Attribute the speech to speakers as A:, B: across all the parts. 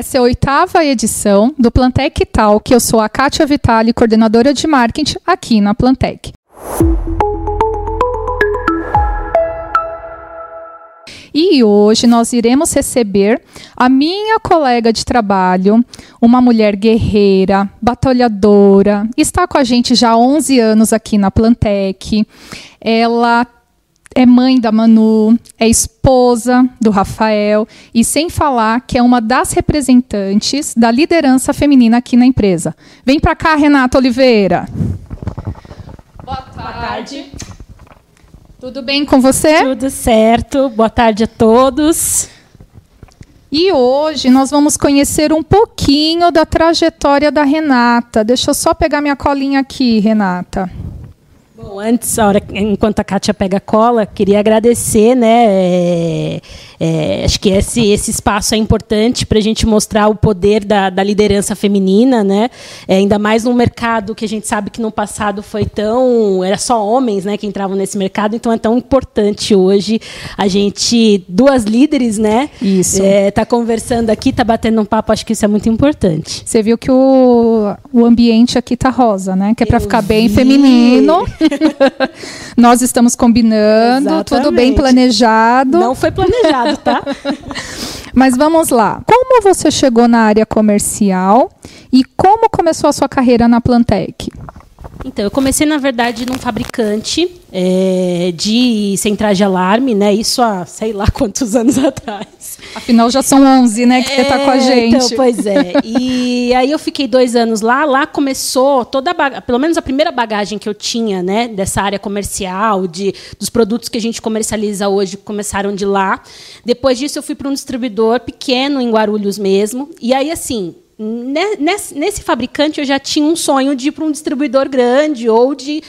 A: Essa é a oitava edição do Plantec Talk. Eu sou a Kátia Vitali, coordenadora de marketing aqui na Plantec. E hoje nós iremos receber a minha colega de trabalho, uma mulher guerreira, batalhadora, está com a gente já há 11 anos aqui na Plantec. Ela é mãe da Manu, é esposa do Rafael e sem falar que é uma das representantes da liderança feminina aqui na empresa. Vem para cá, Renata Oliveira.
B: Boa tarde. Boa tarde.
A: Tudo bem com você?
B: Tudo certo. Boa tarde a todos.
A: E hoje nós vamos conhecer um pouquinho da trajetória da Renata. Deixa eu só pegar minha colinha aqui, Renata.
B: Bom, antes, a hora, enquanto a Kátia pega a cola, queria agradecer, né? É, é, acho que esse, esse espaço é importante para a gente mostrar o poder da, da liderança feminina, né? É, ainda mais num mercado que a gente sabe que no passado foi tão. Era só homens né, que entravam nesse mercado, então é tão importante hoje a gente, duas líderes, né?
A: Isso.
B: É, tá conversando aqui, tá batendo um papo, acho que isso é muito importante.
A: Você viu que o, o ambiente aqui tá rosa, né? Que é para ficar bem feminino. Nós estamos combinando, Exatamente. tudo bem planejado.
B: Não foi planejado, tá?
A: Mas vamos lá. Como você chegou na área comercial e como começou a sua carreira na Plantec?
B: Então, eu comecei, na verdade, num fabricante é, de centrais de alarme, né? Isso há sei lá quantos anos atrás.
A: Afinal, já são 11, né? Que é, você está com a gente.
B: Então, pois é. E aí eu fiquei dois anos lá. Lá começou toda a pelo menos a primeira bagagem que eu tinha, né? Dessa área comercial, de, dos produtos que a gente comercializa hoje, começaram de lá. Depois disso, eu fui para um distribuidor pequeno em Guarulhos mesmo. E aí, assim, Nesse, nesse, fabricante eu já tinha um sonho de ir para um distribuidor grande ou de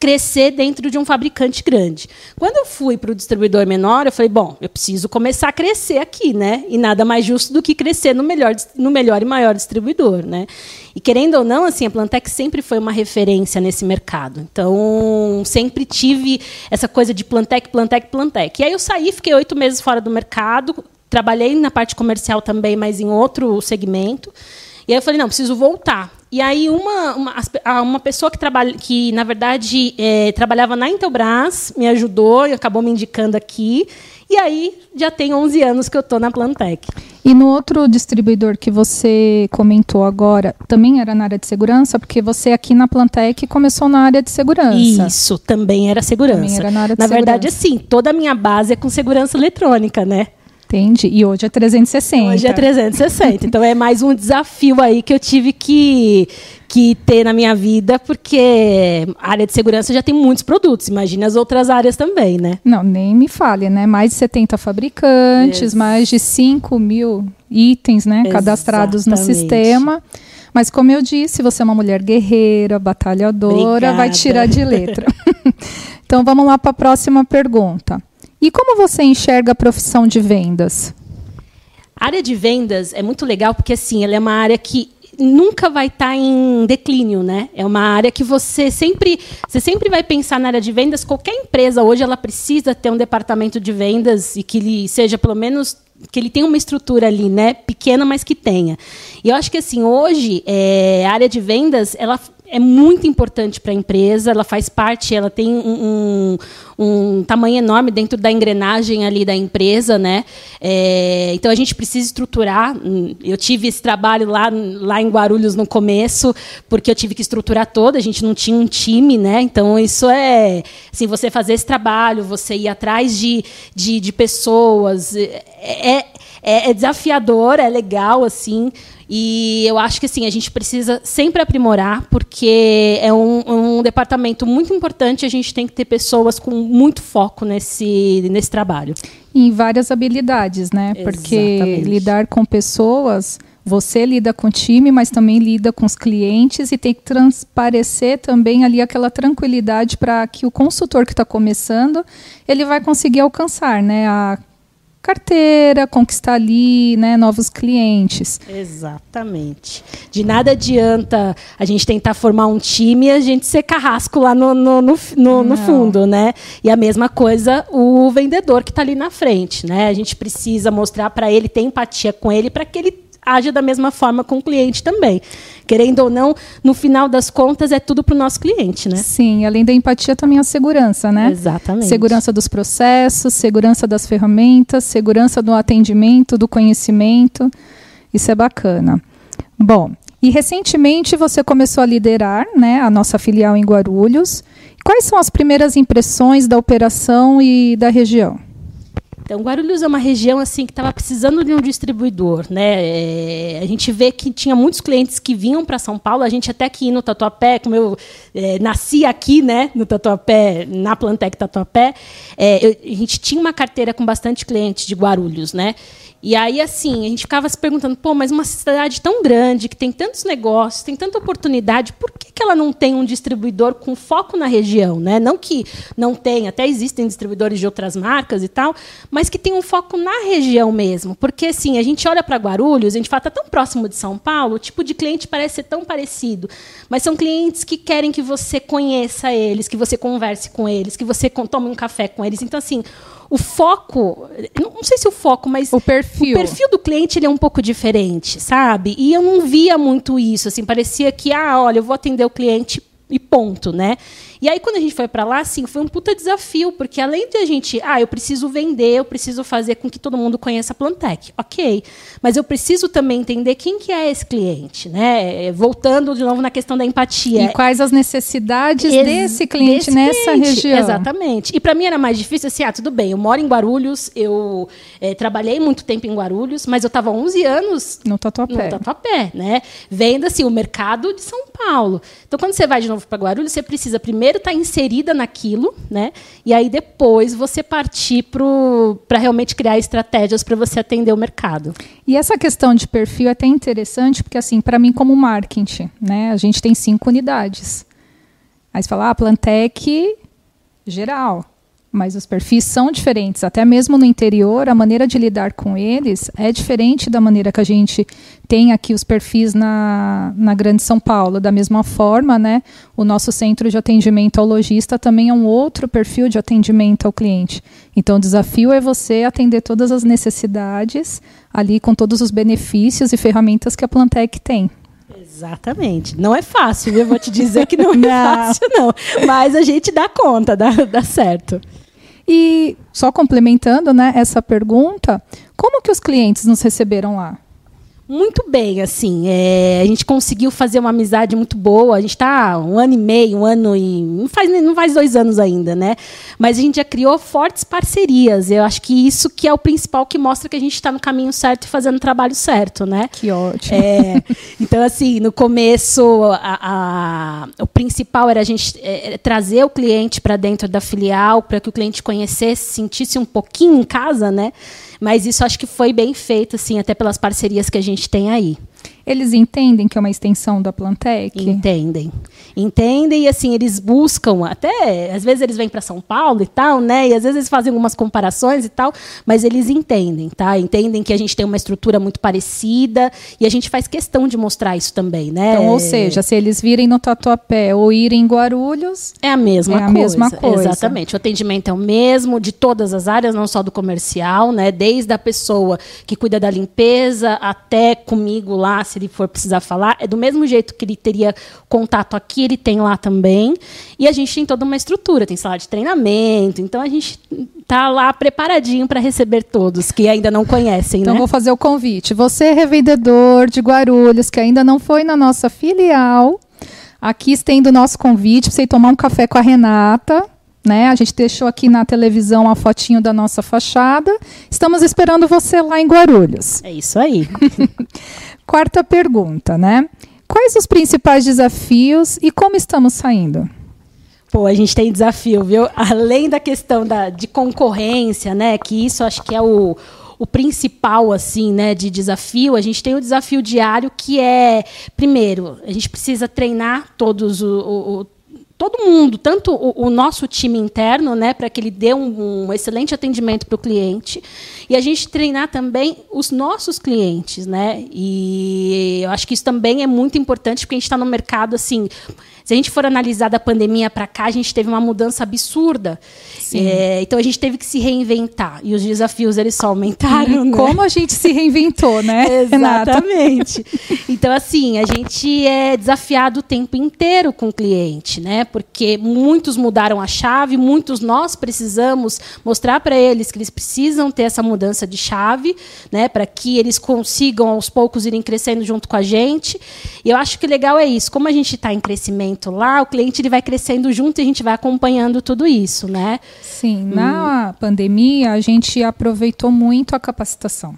B: crescer dentro de um fabricante grande. Quando eu fui para o distribuidor menor, eu falei, bom, eu preciso começar a crescer aqui, né? E nada mais justo do que crescer no melhor, no melhor e maior distribuidor, né? E querendo ou não, assim, a Plantec sempre foi uma referência nesse mercado. Então, sempre tive essa coisa de Plantec, Plantec, Plantec. E aí eu saí, fiquei oito meses fora do mercado, Trabalhei na parte comercial também, mas em outro segmento. E aí eu falei, não, preciso voltar. E aí uma, uma, uma pessoa que, trabalha, que na verdade, é, trabalhava na Intelbras me ajudou e acabou me indicando aqui. E aí já tem 11 anos que eu estou na Plantec.
A: E no outro distribuidor que você comentou agora, também era na área de segurança? Porque você aqui na Plantec começou na área de segurança.
B: Isso, também era segurança. Também
A: era na área de
B: na
A: segurança.
B: verdade, sim, toda a minha base é com segurança eletrônica, né?
A: Entendi. E hoje é 360.
B: Hoje é 360. então é mais um desafio aí que eu tive que, que ter na minha vida, porque a área de segurança já tem muitos produtos. Imagine as outras áreas também, né?
A: Não, nem me fale, né? Mais de 70 fabricantes, Isso. mais de 5 mil itens né, cadastrados no sistema. Mas, como eu disse, você é uma mulher guerreira, batalhadora, Obrigada. vai tirar de letra. então, vamos lá para a próxima pergunta. E como você enxerga a profissão de vendas?
B: A área de vendas é muito legal porque assim, ela é uma área que nunca vai estar tá em declínio, né? É uma área que você sempre, você sempre vai pensar na área de vendas. Qualquer empresa hoje ela precisa ter um departamento de vendas e que ele seja pelo menos que ele tenha uma estrutura ali, né, pequena, mas que tenha. E eu acho que assim hoje é, a área de vendas ela é muito importante para a empresa, ela faz parte, ela tem um, um, tamanho enorme dentro da engrenagem ali da empresa, né? É, então a gente precisa estruturar. Eu tive esse trabalho lá, lá em Guarulhos no começo, porque eu tive que estruturar toda, a gente não tinha um time, né? Então isso é assim, você fazer esse trabalho, você ir atrás de, de, de pessoas. É, é, é desafiador, é legal, assim. E eu acho que assim, a gente precisa sempre aprimorar, porque é um, um, departamento muito importante, a gente tem que ter pessoas com muito foco nesse, nesse trabalho.
A: em várias habilidades, né? Porque Exatamente. lidar com pessoas, você lida com o time, mas também lida com os clientes e tem que transparecer também ali aquela tranquilidade para que o consultor que está começando, ele vai conseguir alcançar, né? A carteira, conquistar ali né, novos clientes.
B: Exatamente. De nada adianta a gente tentar formar um time e a gente ser carrasco lá no, no, no, no, no fundo, né? E a mesma coisa o vendedor que está ali na frente, né? A gente precisa mostrar para ele, ter empatia com ele, para que ele haja da mesma forma com o cliente também. Querendo ou não, no final das contas, é tudo para o nosso cliente, né?
A: Sim, além da empatia, também a segurança, né?
B: Exatamente.
A: Segurança dos processos, segurança das ferramentas, segurança do atendimento, do conhecimento. Isso é bacana. Bom, e recentemente você começou a liderar né, a nossa filial em Guarulhos. Quais são as primeiras impressões da operação e da região?
B: Então, Guarulhos é uma região assim que estava precisando de um distribuidor, né? É, a gente vê que tinha muitos clientes que vinham para São Paulo. A gente até aqui no Tatuapé, como eu é, nasci aqui, né, no Tatuapé, na Plantec Tatuapé, é, eu, a gente tinha uma carteira com bastante clientes de Guarulhos, né? E aí, assim, a gente ficava se perguntando, pô, mas uma cidade tão grande, que tem tantos negócios, tem tanta oportunidade, por que, que ela não tem um distribuidor com foco na região? Né? Não que não tenha, até existem distribuidores de outras marcas e tal, mas que tem um foco na região mesmo. Porque, assim, a gente olha para Guarulhos, a gente fala, está tão próximo de São Paulo, o tipo de cliente parece ser tão parecido. Mas são clientes que querem que você conheça eles, que você converse com eles, que você tome um café com eles. Então, assim, o foco, não sei se o foco, mas
A: o perfil,
B: o perfil do cliente ele é um pouco diferente, sabe? E eu não via muito isso, assim, parecia que ah, olha, eu vou atender o cliente e ponto, né? E aí, quando a gente foi para lá, assim, foi um puta desafio, porque além de a gente, ah, eu preciso vender, eu preciso fazer com que todo mundo conheça a Plantec, ok, mas eu preciso também entender quem que é esse cliente, né? Voltando de novo na questão da empatia.
A: E quais as necessidades Ex desse cliente desse nessa cliente. região.
B: Exatamente. E para mim era mais difícil, assim, ah, tudo bem, eu moro em Guarulhos, eu é, trabalhei muito tempo em Guarulhos, mas eu estava 11 anos
A: no Tatuapé.
B: No Tatuapé, né? Vendo, assim, o mercado de São Paulo. Então, quando você vai de novo para Guarulhos, você precisa primeiro primeiro estar tá inserida naquilo, né? E aí depois você partir para realmente criar estratégias para você atender o mercado.
A: E essa questão de perfil é até interessante, porque assim, para mim como marketing, né, a gente tem cinco unidades. Aí você fala, ah, Plantec geral mas os perfis são diferentes. Até mesmo no interior, a maneira de lidar com eles é diferente da maneira que a gente tem aqui os perfis na, na Grande São Paulo. Da mesma forma, né, o nosso centro de atendimento ao lojista também é um outro perfil de atendimento ao cliente. Então, o desafio é você atender todas as necessidades ali com todos os benefícios e ferramentas que a Plantec tem.
B: Exatamente. Não é fácil, eu vou te dizer que não é não. fácil, não. Mas a gente dá conta, dá, dá certo.
A: E só complementando né, essa pergunta, como que os clientes nos receberam lá?
B: Muito bem, assim, é, a gente conseguiu fazer uma amizade muito boa. A gente está um ano e meio, um ano e não faz não faz dois anos ainda, né? Mas a gente já criou fortes parcerias. Eu acho que isso que é o principal que mostra que a gente está no caminho certo e fazendo o trabalho certo, né?
A: Que ótimo.
B: É, então, assim, no começo, a, a, o principal era a gente é, trazer o cliente para dentro da filial, para que o cliente conhecesse, sentisse um pouquinho em casa, né? Mas isso acho que foi bem feito, assim, até pelas parcerias que a gente tem aí.
A: Eles entendem que é uma extensão da Plantec?
B: Entendem. Entendem e assim, eles buscam, até às vezes eles vêm para São Paulo e tal, né? E às vezes eles fazem algumas comparações e tal, mas eles entendem, tá? Entendem que a gente tem uma estrutura muito parecida e a gente faz questão de mostrar isso também, né?
A: Então, ou seja, se eles virem no Tatuapé ou irem em Guarulhos,
B: é a mesma
A: é
B: coisa.
A: a mesma coisa.
B: Exatamente. O atendimento é o mesmo de todas as áreas, não só do comercial, né? Desde a pessoa que cuida da limpeza até comigo lá, se ele for precisar falar, é do mesmo jeito que ele teria contato aqui, ele tem lá também. E a gente tem toda uma estrutura, tem sala de treinamento, então a gente tá lá preparadinho para receber todos que ainda não conhecem,
A: então
B: né?
A: vou fazer o convite. Você revendedor de Guarulhos que ainda não foi na nossa filial, aqui estendo o nosso convite para você tomar um café com a Renata. Né? A gente deixou aqui na televisão a fotinho da nossa fachada. Estamos esperando você lá em Guarulhos.
B: É isso aí.
A: Quarta pergunta, né? Quais os principais desafios e como estamos saindo?
B: Pô, a gente tem desafio, viu? Além da questão da, de concorrência, né? Que isso acho que é o, o principal, assim, né, de desafio. A gente tem o desafio diário que é, primeiro, a gente precisa treinar todos o, todo mundo, tanto o, o nosso time interno, né, para que ele dê um, um excelente atendimento para o cliente, e a gente treinar também os nossos clientes, né? E eu acho que isso também é muito importante porque a gente está no mercado assim. Se a gente for analisar da pandemia para cá, a gente teve uma mudança absurda. É, então a gente teve que se reinventar e os desafios eles só aumentaram.
A: Né? Como a gente se reinventou, né?
B: Exatamente. então assim a gente é desafiado o tempo inteiro com o cliente, né? Porque muitos mudaram a chave, muitos nós precisamos mostrar para eles que eles precisam ter essa mudança de chave, né? Para que eles consigam aos poucos irem crescendo junto com a gente. E eu acho que legal é isso. Como a gente está em crescimento lá, o cliente ele vai crescendo junto e a gente vai acompanhando tudo isso, né?
A: Sim, na hum. pandemia a gente aproveitou muito a capacitação.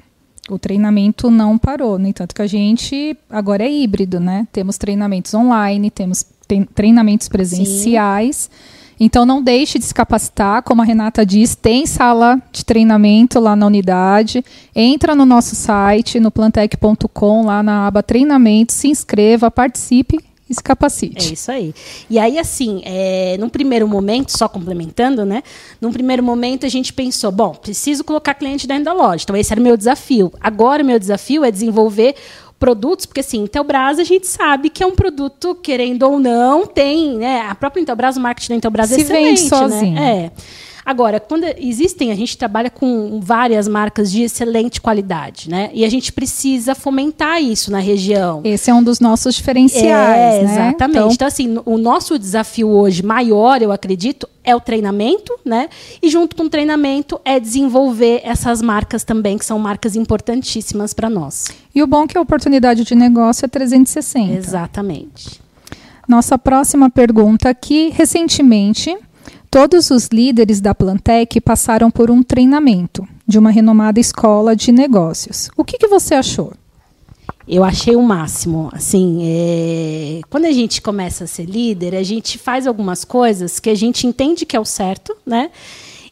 A: O treinamento não parou, no entanto que a gente agora é híbrido, né? Temos treinamentos online, temos treinamentos presenciais. Sim. Então não deixe de se capacitar, como a Renata diz, tem sala de treinamento lá na unidade. Entra no nosso site, no plantec.com, lá na aba treinamento, se inscreva, participe e se capacite.
B: É isso aí. E aí, assim, é, num primeiro momento, só complementando, né? Num primeiro momento a gente pensou, bom, preciso colocar cliente dentro da loja. Então, esse era o meu desafio. Agora, o meu desafio é desenvolver produtos, porque assim, Intelbras a gente sabe que é um produto, querendo ou não, tem, né? A própria Intelbras, o marketing da Intelbras é
A: Se
B: excelente,
A: vende sozinho.
B: né? É. Agora, quando existem, a gente trabalha com várias marcas de excelente qualidade, né? E a gente precisa fomentar isso na região.
A: Esse é um dos nossos diferenciais,
B: é,
A: né?
B: Exatamente. Então, então, assim, o nosso desafio hoje maior, eu acredito, é o treinamento, né? E junto com o treinamento é desenvolver essas marcas também, que são marcas importantíssimas para nós.
A: E o bom é que a oportunidade de negócio é 360.
B: Exatamente.
A: Nossa próxima pergunta aqui, recentemente, Todos os líderes da Plantec passaram por um treinamento de uma renomada escola de negócios. O que, que você achou?
B: Eu achei o máximo. Assim, é... quando a gente começa a ser líder, a gente faz algumas coisas que a gente entende que é o certo, né?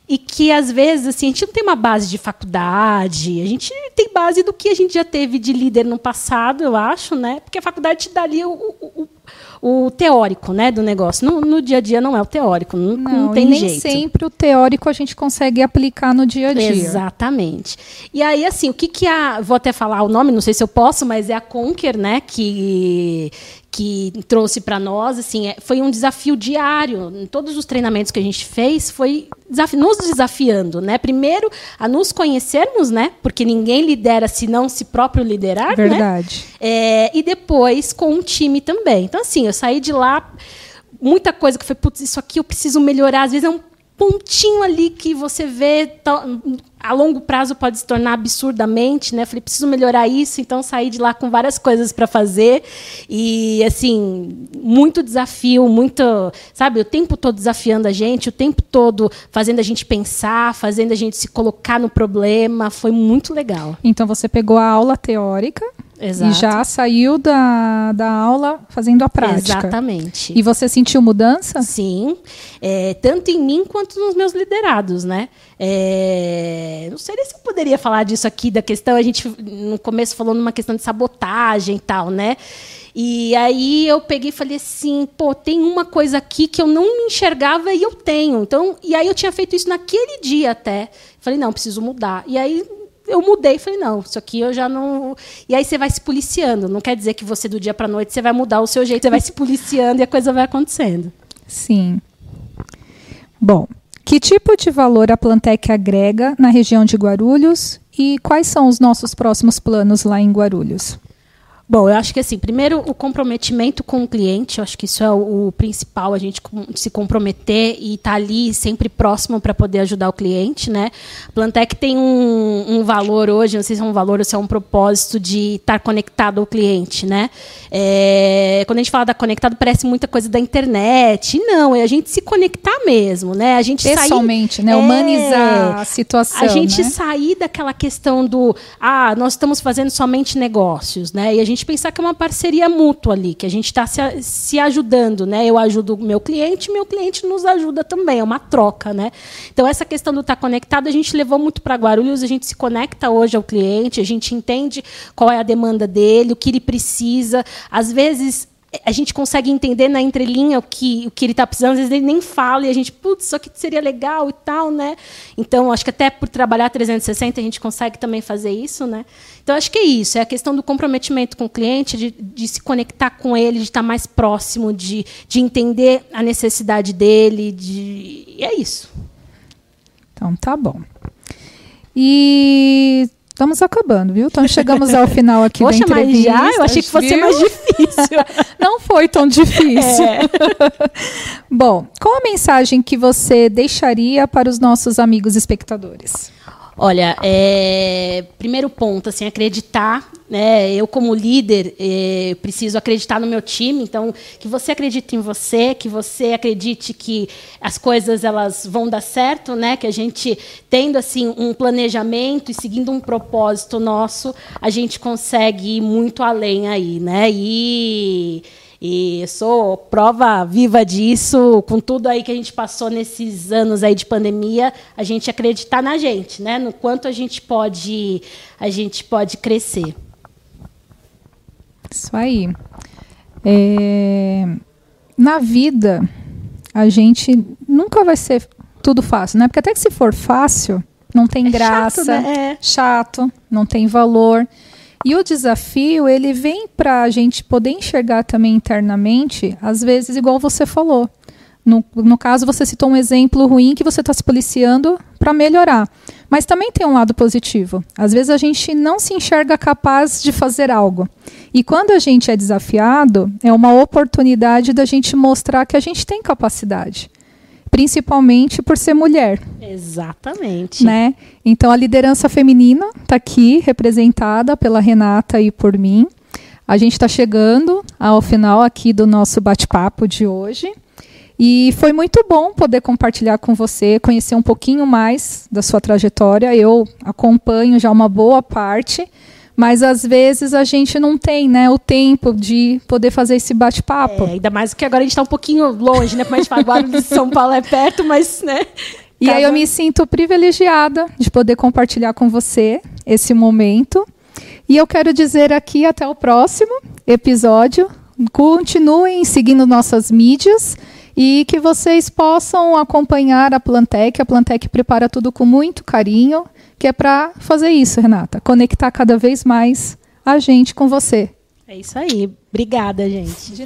B: E que às vezes assim, a gente não tem uma base de faculdade, a gente tem base do que a gente já teve de líder no passado, eu acho, né? Porque a faculdade te dá ali o, o, o teórico né, do negócio. No, no, dia a dia não é o teórico, não, não, não tem
A: nem
B: jeito.
A: sempre o teórico a gente consegue aplicar no dia a dia.
B: Exatamente. E aí, assim, o que, que a. Vou até falar o nome, não sei se eu posso, mas é a Conquer, né? Que, que trouxe para nós, assim, é, foi um desafio diário. Em todos os treinamentos que a gente fez, foi desafi nos desafiando, né? Primeiro, a nos conhecermos, né? Porque ninguém lidera se não se próprio liderar,
A: né? Verdade.
B: Né? É, e depois com o time também. Então, assim, eu saí de lá, muita coisa que foi, putz, isso aqui eu preciso melhorar. Às vezes é um pontinho ali que você vê a longo prazo pode se tornar absurdamente, né? Falei, preciso melhorar isso, então saí de lá com várias coisas para fazer e assim, muito desafio, muito, sabe, o tempo todo desafiando a gente, o tempo todo fazendo a gente pensar, fazendo a gente se colocar no problema, foi muito legal.
A: Então você pegou a aula teórica Exato. E já saiu da, da aula fazendo a prática.
B: Exatamente.
A: E você sentiu mudança?
B: Sim. É, tanto em mim quanto nos meus liderados, né? É, não sei se eu poderia falar disso aqui, da questão, a gente no começo falou numa questão de sabotagem e tal, né? E aí eu peguei e falei assim, pô, tem uma coisa aqui que eu não me enxergava e eu tenho. Então, e aí eu tinha feito isso naquele dia até. Falei, não, preciso mudar. E aí eu mudei, falei, não, isso aqui eu já não. E aí você vai se policiando. Não quer dizer que você, do dia para noite, você vai mudar o seu jeito, você vai se policiando e a coisa vai acontecendo.
A: Sim. Bom, que tipo de valor a Plantec agrega na região de Guarulhos e quais são os nossos próximos planos lá em Guarulhos?
B: Bom, eu acho que assim, primeiro o comprometimento com o cliente, eu acho que isso é o, o principal, a gente se comprometer e estar tá ali sempre próximo para poder ajudar o cliente, né? Plantec tem um, um, valor hoje, não sei se é um valor ou se é um propósito de estar conectado ao cliente, né? É, quando a gente fala da conectado, parece muita coisa da internet. Não, é a gente se conectar mesmo, né? A gente
A: Pessoalmente,
B: sair,
A: né? Humanizar é, a situação.
B: A gente
A: né?
B: sair daquela questão do ah, nós estamos fazendo somente negócios, né? E a gente gente pensar que é uma parceria mútua ali, que a gente está se, se ajudando, né? Eu ajudo o meu cliente, meu cliente nos ajuda também, é uma troca, né? Então essa questão do estar tá conectado a gente levou muito para Guarulhos, a gente se conecta hoje ao cliente, a gente entende qual é a demanda dele, o que ele precisa. Às vezes a gente consegue entender na entrelinha o que, o que ele está precisando, às vezes ele nem fala e a gente, putz, isso aqui seria legal e tal, né? Então, acho que até por trabalhar 360 a gente consegue também fazer isso, né? Então, acho que é isso, é a questão do comprometimento com o cliente, de, de se conectar com ele, de estar mais próximo, de, de entender a necessidade dele, de... e é isso.
A: Então, tá bom. E Estamos acabando, viu? Então chegamos ao final aqui
B: Poxa,
A: da entrevista.
B: Mas já? Eu achei que fosse viu? mais difícil.
A: Não foi tão difícil. É. Bom, qual a mensagem que você deixaria para os nossos amigos espectadores?
B: Olha, é, primeiro ponto, assim, acreditar. Né, eu, como líder, é, preciso acreditar no meu time. Então, que você acredite em você, que você acredite que as coisas elas vão dar certo, né? Que a gente tendo assim um planejamento e seguindo um propósito nosso, a gente consegue ir muito além aí, né? E e sou prova viva disso, com tudo aí que a gente passou nesses anos aí de pandemia, a gente acreditar na gente, né? No quanto a gente pode, a gente pode crescer.
A: Isso aí. É... Na vida, a gente nunca vai ser tudo fácil, né? Porque até que se for fácil, não tem é graça, chato, né? é. chato, não tem valor. E o desafio, ele vem para a gente poder enxergar também internamente, às vezes, igual você falou. No, no caso, você citou um exemplo ruim que você está se policiando para melhorar. Mas também tem um lado positivo. Às vezes a gente não se enxerga capaz de fazer algo. E quando a gente é desafiado, é uma oportunidade da gente mostrar que a gente tem capacidade principalmente por ser mulher.
B: Exatamente.
A: Né? Então a liderança feminina está aqui representada pela Renata e por mim. A gente está chegando ao final aqui do nosso bate-papo de hoje. E foi muito bom poder compartilhar com você, conhecer um pouquinho mais da sua trajetória. Eu acompanho já uma boa parte mas às vezes a gente não tem né, o tempo de poder fazer esse bate-papo.
B: É, ainda mais que agora a gente está um pouquinho longe, né? Como a gente fala, agora de São Paulo é perto, mas, né?
A: E Cada... aí eu me sinto privilegiada de poder compartilhar com você esse momento. E eu quero dizer aqui até o próximo episódio. Continuem seguindo nossas mídias e que vocês possam acompanhar a Plantec. A Plantec prepara tudo com muito carinho que é para fazer isso, Renata, conectar cada vez mais a gente com você.
B: É isso aí. Obrigada, gente.